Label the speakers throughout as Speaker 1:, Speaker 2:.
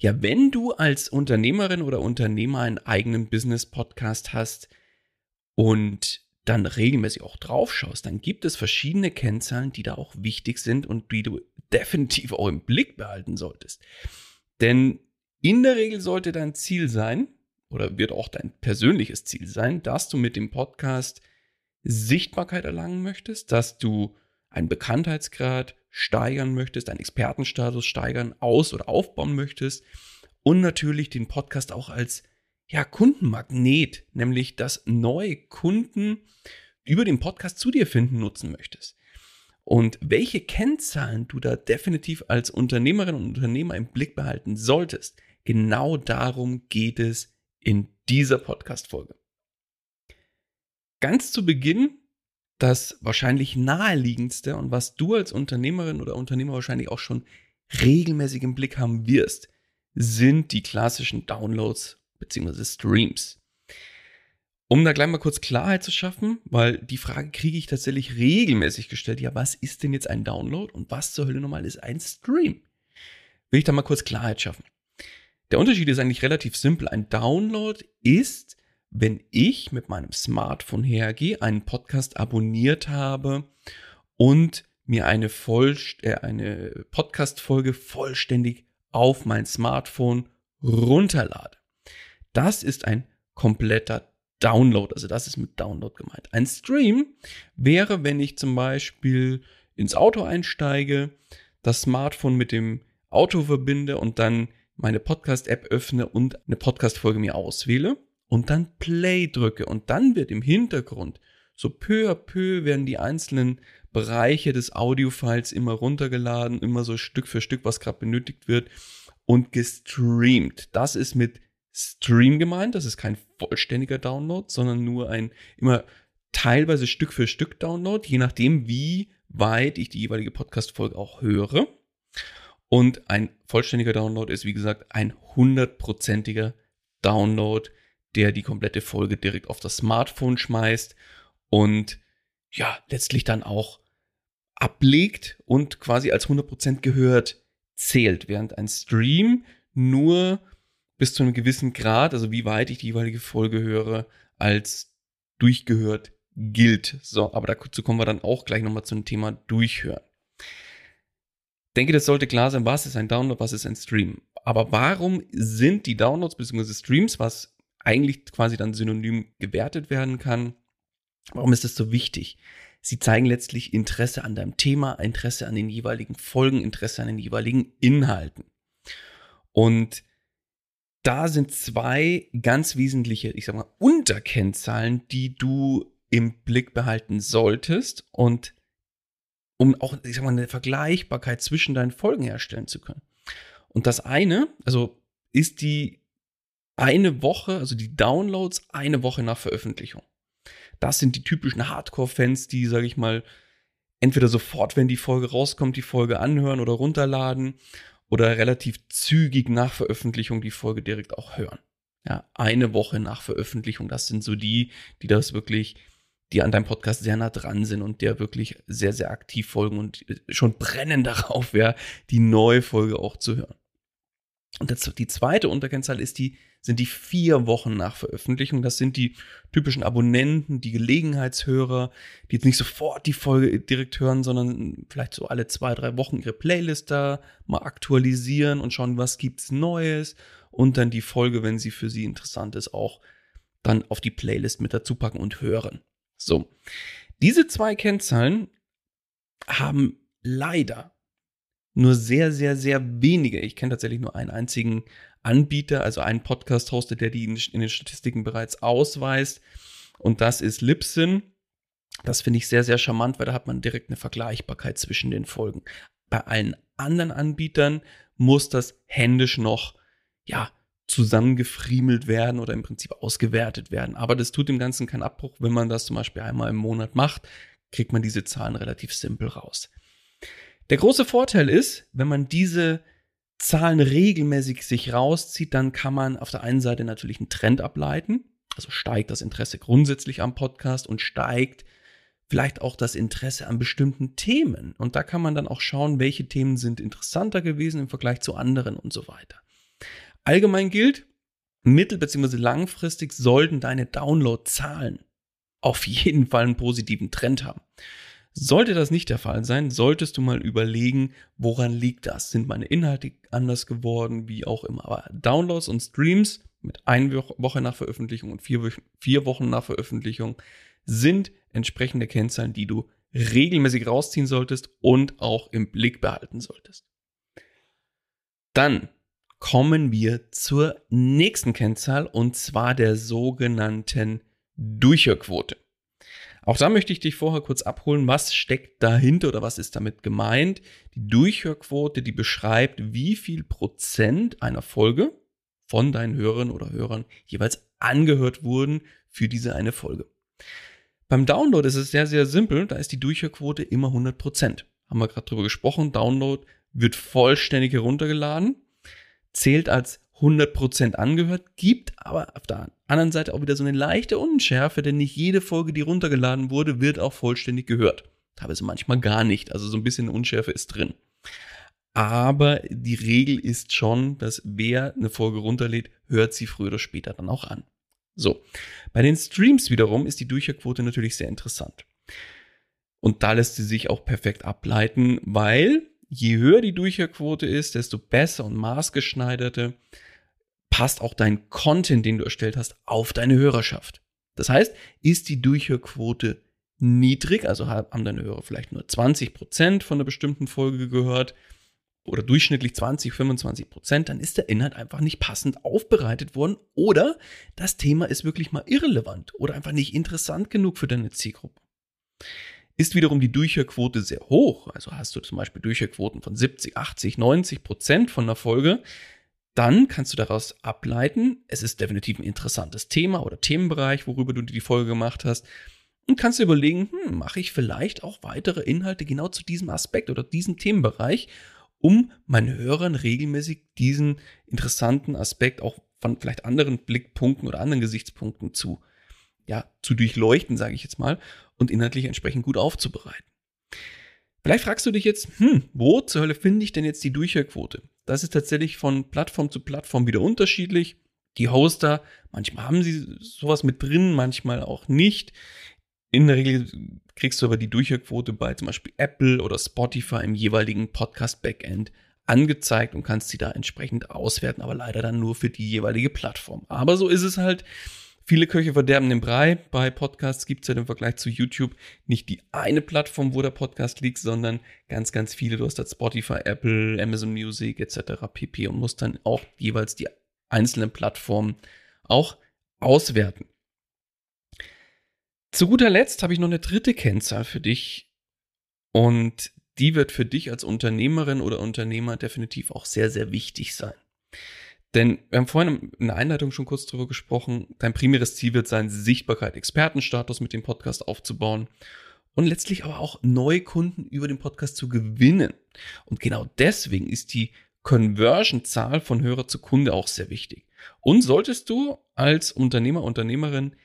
Speaker 1: Ja, wenn du als Unternehmerin oder Unternehmer einen eigenen Business-Podcast hast und dann regelmäßig auch drauf schaust, dann gibt es verschiedene Kennzahlen, die da auch wichtig sind und die du definitiv auch im Blick behalten solltest. Denn in der Regel sollte dein Ziel sein, oder wird auch dein persönliches Ziel sein, dass du mit dem Podcast Sichtbarkeit erlangen möchtest, dass du einen Bekanntheitsgrad steigern möchtest, einen Expertenstatus steigern, aus- oder aufbauen möchtest und natürlich den Podcast auch als ja, Kundenmagnet, nämlich dass neue Kunden über den Podcast zu dir finden, nutzen möchtest. Und welche Kennzahlen du da definitiv als Unternehmerin und Unternehmer im Blick behalten solltest, genau darum geht es in dieser Podcast-Folge. Ganz zu Beginn das wahrscheinlich naheliegendste und was du als Unternehmerin oder Unternehmer wahrscheinlich auch schon regelmäßig im Blick haben wirst, sind die klassischen Downloads bzw. Streams. Um da gleich mal kurz Klarheit zu schaffen, weil die Frage kriege ich tatsächlich regelmäßig gestellt, ja, was ist denn jetzt ein Download und was zur Hölle nochmal ist ein Stream? Will ich da mal kurz Klarheit schaffen. Der Unterschied ist eigentlich relativ simpel. Ein Download ist wenn ich mit meinem Smartphone hergehe, einen Podcast abonniert habe und mir eine, äh, eine Podcast-Folge vollständig auf mein Smartphone runterlade. Das ist ein kompletter Download, also das ist mit Download gemeint. Ein Stream wäre, wenn ich zum Beispiel ins Auto einsteige, das Smartphone mit dem Auto verbinde und dann meine Podcast-App öffne und eine Podcast-Folge mir auswähle und dann Play drücke und dann wird im Hintergrund so peu à peu werden die einzelnen Bereiche des Audiofiles immer runtergeladen, immer so Stück für Stück, was gerade benötigt wird und gestreamt. Das ist mit Stream gemeint, das ist kein vollständiger Download, sondern nur ein immer teilweise Stück für Stück Download, je nachdem, wie weit ich die jeweilige Podcast-Folge auch höre. Und ein vollständiger Download ist, wie gesagt, ein hundertprozentiger Download der die komplette Folge direkt auf das Smartphone schmeißt und ja, letztlich dann auch ablegt und quasi als 100% gehört zählt, während ein Stream nur bis zu einem gewissen Grad, also wie weit ich die jeweilige Folge höre, als durchgehört gilt. So, aber dazu kommen wir dann auch gleich nochmal zum Thema Durchhören. Ich denke, das sollte klar sein, was ist ein Download, was ist ein Stream. Aber warum sind die Downloads bzw. Streams, was eigentlich quasi dann synonym gewertet werden kann. Warum ist das so wichtig? Sie zeigen letztlich Interesse an deinem Thema, Interesse an den jeweiligen Folgen, Interesse an den jeweiligen Inhalten. Und da sind zwei ganz wesentliche, ich sag mal, Unterkennzahlen, die du im Blick behalten solltest. Und um auch, ich sag mal, eine Vergleichbarkeit zwischen deinen Folgen herstellen zu können. Und das eine, also ist die eine Woche, also die Downloads eine Woche nach Veröffentlichung. Das sind die typischen Hardcore-Fans, die, sage ich mal, entweder sofort, wenn die Folge rauskommt, die Folge anhören oder runterladen oder relativ zügig nach Veröffentlichung die Folge direkt auch hören. Ja, eine Woche nach Veröffentlichung, das sind so die, die das wirklich, die an deinem Podcast sehr nah dran sind und der wirklich sehr, sehr aktiv folgen und schon brennen darauf, ja, die neue Folge auch zu hören. Und das, die zweite Unterkennzahl ist die, sind die vier Wochen nach Veröffentlichung. Das sind die typischen Abonnenten, die Gelegenheitshörer, die jetzt nicht sofort die Folge direkt hören, sondern vielleicht so alle zwei, drei Wochen ihre Playlist da mal aktualisieren und schauen, was gibt's Neues und dann die Folge, wenn sie für sie interessant ist, auch dann auf die Playlist mit dazu packen und hören. So. Diese zwei Kennzahlen haben leider nur sehr, sehr, sehr wenige. Ich kenne tatsächlich nur einen einzigen Anbieter, also einen Podcast-Hoster, der die in, den Statistiken bereits ausweist. Und das ist Libsyn. Das finde ich sehr, sehr charmant, weil da hat man direkt eine Vergleichbarkeit zwischen den Folgen. Bei allen anderen Anbietern muss das händisch noch, ja, zusammengefriemelt werden oder im Prinzip ausgewertet werden. Aber das tut dem Ganzen keinen Abbruch. Wenn man das zum Beispiel einmal im Monat macht, kriegt man diese Zahlen relativ simpel raus. Der große Vorteil ist, wenn man diese Zahlen regelmäßig sich rauszieht, dann kann man auf der einen Seite natürlich einen Trend ableiten. Also steigt das Interesse grundsätzlich am Podcast und steigt vielleicht auch das Interesse an bestimmten Themen. Und da kann man dann auch schauen, welche Themen sind interessanter gewesen im Vergleich zu anderen und so weiter. Allgemein gilt, mittel- bzw. langfristig sollten deine Downloadzahlen auf jeden Fall einen positiven Trend haben. Sollte das nicht der Fall sein, solltest du mal überlegen, woran liegt das? Sind meine Inhalte anders geworden, wie auch immer. Aber Downloads und Streams mit einer Woche nach Veröffentlichung und vier, Wochen nach Veröffentlichung sind entsprechende Kennzahlen, die du regelmäßig rausziehen solltest und auch im Blick behalten solltest. Dann kommen wir zur nächsten Kennzahl und zwar der sogenannten Durchhörquote. Auch da möchte ich dich vorher kurz abholen, was steckt dahinter oder was ist damit gemeint. Die Durchhörquote, die beschreibt, wie viel Prozent einer Folge von deinen Hörern oder Hörern jeweils angehört wurden für diese eine Folge. Beim Download ist es sehr, sehr simpel. Da ist die Durchhörquote immer 100 Prozent. Haben wir gerade drüber gesprochen. Download wird vollständig heruntergeladen, zählt als 100% angehört, gibt aber auf der anderen Seite auch wieder so eine leichte Unschärfe, denn nicht jede Folge, die runtergeladen wurde, wird auch vollständig gehört. Teilweise manchmal gar nicht, also so ein bisschen Unschärfe ist drin. Aber die Regel ist schon, dass wer eine Folge runterlädt, hört sie früher oder später dann auch an. So, bei den Streams wiederum ist die Durchhörquote natürlich sehr interessant. Und da lässt sie sich auch perfekt ableiten, weil je höher die Durchhörquote ist, desto besser und maßgeschneiderte passt auch dein Content, den du erstellt hast, auf deine Hörerschaft. Das heißt, ist die Durchhörquote niedrig, also haben deine Hörer vielleicht nur 20 Prozent von einer bestimmten Folge gehört oder durchschnittlich 20, 25 Prozent, dann ist der Inhalt einfach nicht passend aufbereitet worden oder das Thema ist wirklich mal irrelevant oder einfach nicht interessant genug für deine Zielgruppe. Ist wiederum die Durchhörquote sehr hoch, also hast du zum Beispiel Durchhörquoten von 70, 80, 90 Prozent von einer Folge, dann kannst du daraus ableiten, es ist definitiv ein interessantes Thema oder Themenbereich, worüber du die Folge gemacht hast. Und kannst du überlegen, hm, mache ich vielleicht auch weitere Inhalte genau zu diesem Aspekt oder diesem Themenbereich, um meinen Hörern regelmäßig diesen interessanten Aspekt auch von vielleicht anderen Blickpunkten oder anderen Gesichtspunkten zu, ja, zu durchleuchten, sage ich jetzt mal, und inhaltlich entsprechend gut aufzubereiten. Vielleicht fragst du dich jetzt, hm, wo zur Hölle finde ich denn jetzt die Durchhörquote? Das ist tatsächlich von Plattform zu Plattform wieder unterschiedlich. Die Hoster, manchmal haben sie sowas mit drin, manchmal auch nicht. In der Regel kriegst du aber die Durchhörquote bei zum Beispiel Apple oder Spotify im jeweiligen Podcast-Backend angezeigt und kannst sie da entsprechend auswerten, aber leider dann nur für die jeweilige Plattform. Aber so ist es halt. Viele Köche verderben den Brei. Bei Podcasts gibt es ja im Vergleich zu YouTube nicht die eine Plattform, wo der Podcast liegt, sondern ganz, ganz viele. Du hast da Spotify, Apple, Amazon Music etc. pp. und musst dann auch jeweils die einzelnen Plattformen auch auswerten. Zu guter Letzt habe ich noch eine dritte Kennzahl für dich. Und die wird für dich als Unternehmerin oder Unternehmer definitiv auch sehr, sehr wichtig sein. Denn wir haben vorhin in der Einleitung schon kurz darüber gesprochen, dein primäres Ziel wird sein, Sichtbarkeit, Expertenstatus mit dem Podcast aufzubauen und letztlich aber auch neue Kunden über den Podcast zu gewinnen. Und genau deswegen ist die Conversion-Zahl von Hörer zu Kunde auch sehr wichtig. Und solltest du als Unternehmer, Unternehmerin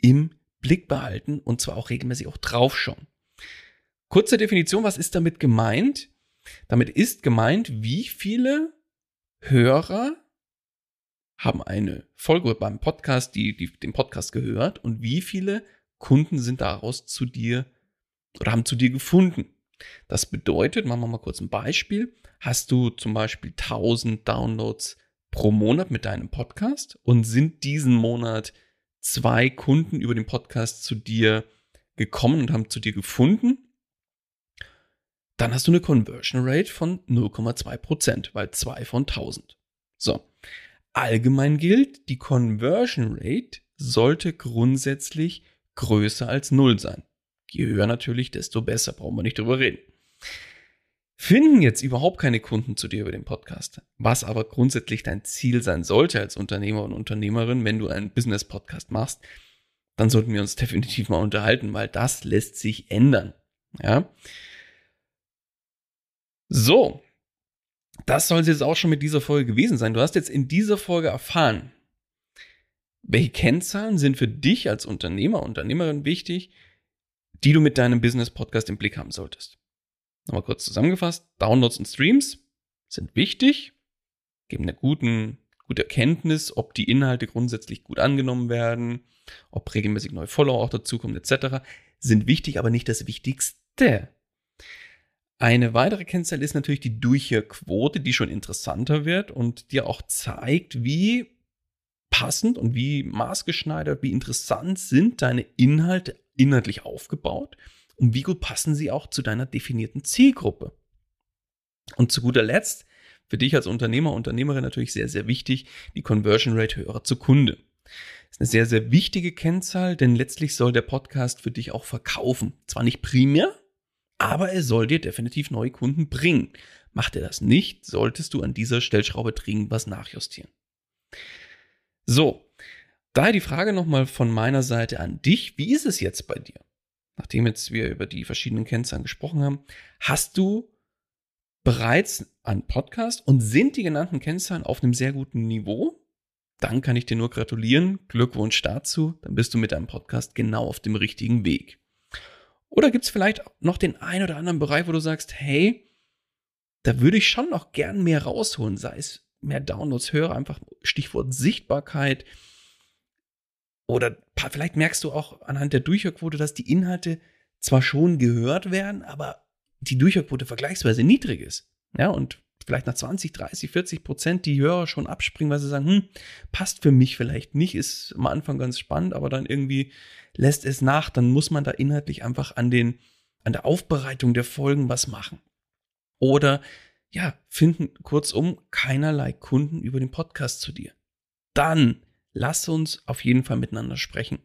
Speaker 1: im Blick behalten und zwar auch regelmäßig auch draufschauen. Kurze Definition, was ist damit gemeint? Damit ist gemeint, wie viele Hörer haben eine Folge beim Podcast, die, die den Podcast gehört und wie viele Kunden sind daraus zu dir oder haben zu dir gefunden. Das bedeutet, machen wir mal kurz ein Beispiel. Hast du zum Beispiel 1000 Downloads pro Monat mit deinem Podcast und sind diesen Monat zwei Kunden über den Podcast zu dir gekommen und haben zu dir gefunden, dann hast du eine Conversion Rate von 0,2%, weil zwei von 1000. So, allgemein gilt, die Conversion Rate sollte grundsätzlich größer als 0 sein. Je höher natürlich, desto besser, brauchen wir nicht drüber reden. Finden jetzt überhaupt keine Kunden zu dir über den Podcast, was aber grundsätzlich dein Ziel sein sollte als Unternehmer und Unternehmerin, wenn du einen Business-Podcast machst, dann sollten wir uns definitiv mal unterhalten, weil das lässt sich ändern. Ja. So, das soll es jetzt auch schon mit dieser Folge gewesen sein. Du hast jetzt in dieser Folge erfahren, welche Kennzahlen sind für dich als Unternehmer, Unternehmerin wichtig, die du mit deinem Business-Podcast im Blick haben solltest. Nochmal kurz zusammengefasst. Downloads und Streams sind wichtig, geben eine guten, gute Erkenntnis, ob die Inhalte grundsätzlich gut angenommen werden, ob regelmäßig neue Follower auch dazukommen, etc. sind wichtig, aber nicht das Wichtigste. Eine weitere Kennzahl ist natürlich die Durchhörquote, die schon interessanter wird und dir auch zeigt, wie passend und wie maßgeschneidert, wie interessant sind deine Inhalte inhaltlich aufgebaut und wie gut passen sie auch zu deiner definierten Zielgruppe. Und zu guter Letzt, für dich als Unternehmer, Unternehmerin natürlich sehr, sehr wichtig, die Conversion Rate Hörer zu Kunde. Das ist eine sehr, sehr wichtige Kennzahl, denn letztlich soll der Podcast für dich auch verkaufen. Zwar nicht primär, aber er soll dir definitiv neue Kunden bringen. Macht er das nicht, solltest du an dieser Stellschraube dringend was nachjustieren. So, daher die Frage nochmal von meiner Seite an dich. Wie ist es jetzt bei dir? Nachdem jetzt wir über die verschiedenen Kennzahlen gesprochen haben, hast du bereits einen Podcast und sind die genannten Kennzahlen auf einem sehr guten Niveau? Dann kann ich dir nur gratulieren. Glückwunsch dazu. Dann bist du mit deinem Podcast genau auf dem richtigen Weg. Oder gibt es vielleicht noch den einen oder anderen Bereich, wo du sagst, hey, da würde ich schon noch gern mehr rausholen, sei es mehr Downloads, höre einfach Stichwort Sichtbarkeit. Oder vielleicht merkst du auch anhand der Durchhörquote, dass die Inhalte zwar schon gehört werden, aber die Durchhörquote vergleichsweise niedrig ist. Ja, und vielleicht nach 20, 30, 40 Prozent die Hörer schon abspringen, weil sie sagen, hm, passt für mich vielleicht nicht, ist am Anfang ganz spannend, aber dann irgendwie lässt es nach, dann muss man da inhaltlich einfach an den, an der Aufbereitung der Folgen was machen. Oder, ja, finden kurzum keinerlei Kunden über den Podcast zu dir. Dann lass uns auf jeden Fall miteinander sprechen.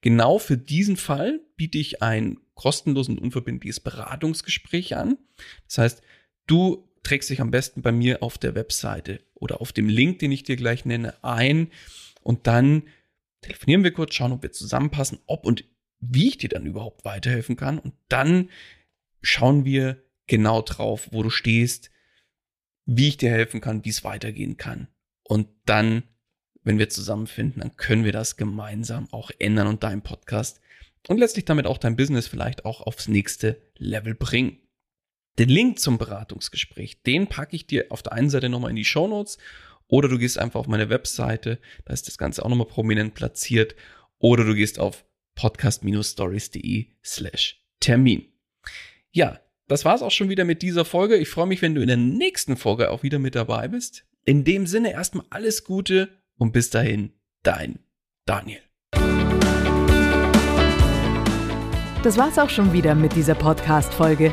Speaker 1: Genau für diesen Fall biete ich ein kostenloses und unverbindliches Beratungsgespräch an. Das heißt, du trägst dich am besten bei mir auf der Webseite oder auf dem Link, den ich dir gleich nenne, ein und dann telefonieren wir kurz, schauen, ob wir zusammenpassen, ob und wie ich dir dann überhaupt weiterhelfen kann und dann schauen wir genau drauf, wo du stehst, wie ich dir helfen kann, wie es weitergehen kann. Und dann, wenn wir zusammenfinden, dann können wir das gemeinsam auch ändern und deinen Podcast und letztlich damit auch dein Business vielleicht auch aufs nächste Level bringen. Den Link zum Beratungsgespräch, den packe ich dir auf der einen Seite nochmal in die Show Notes oder du gehst einfach auf meine Webseite, da ist das Ganze auch nochmal prominent platziert oder du gehst auf podcast-stories.de slash Termin. Ja, das war's auch schon wieder mit dieser Folge. Ich freue mich, wenn du in der nächsten Folge auch wieder mit dabei bist. In dem Sinne erstmal alles Gute und bis dahin, dein Daniel.
Speaker 2: Das war's auch schon wieder mit dieser Podcast-Folge.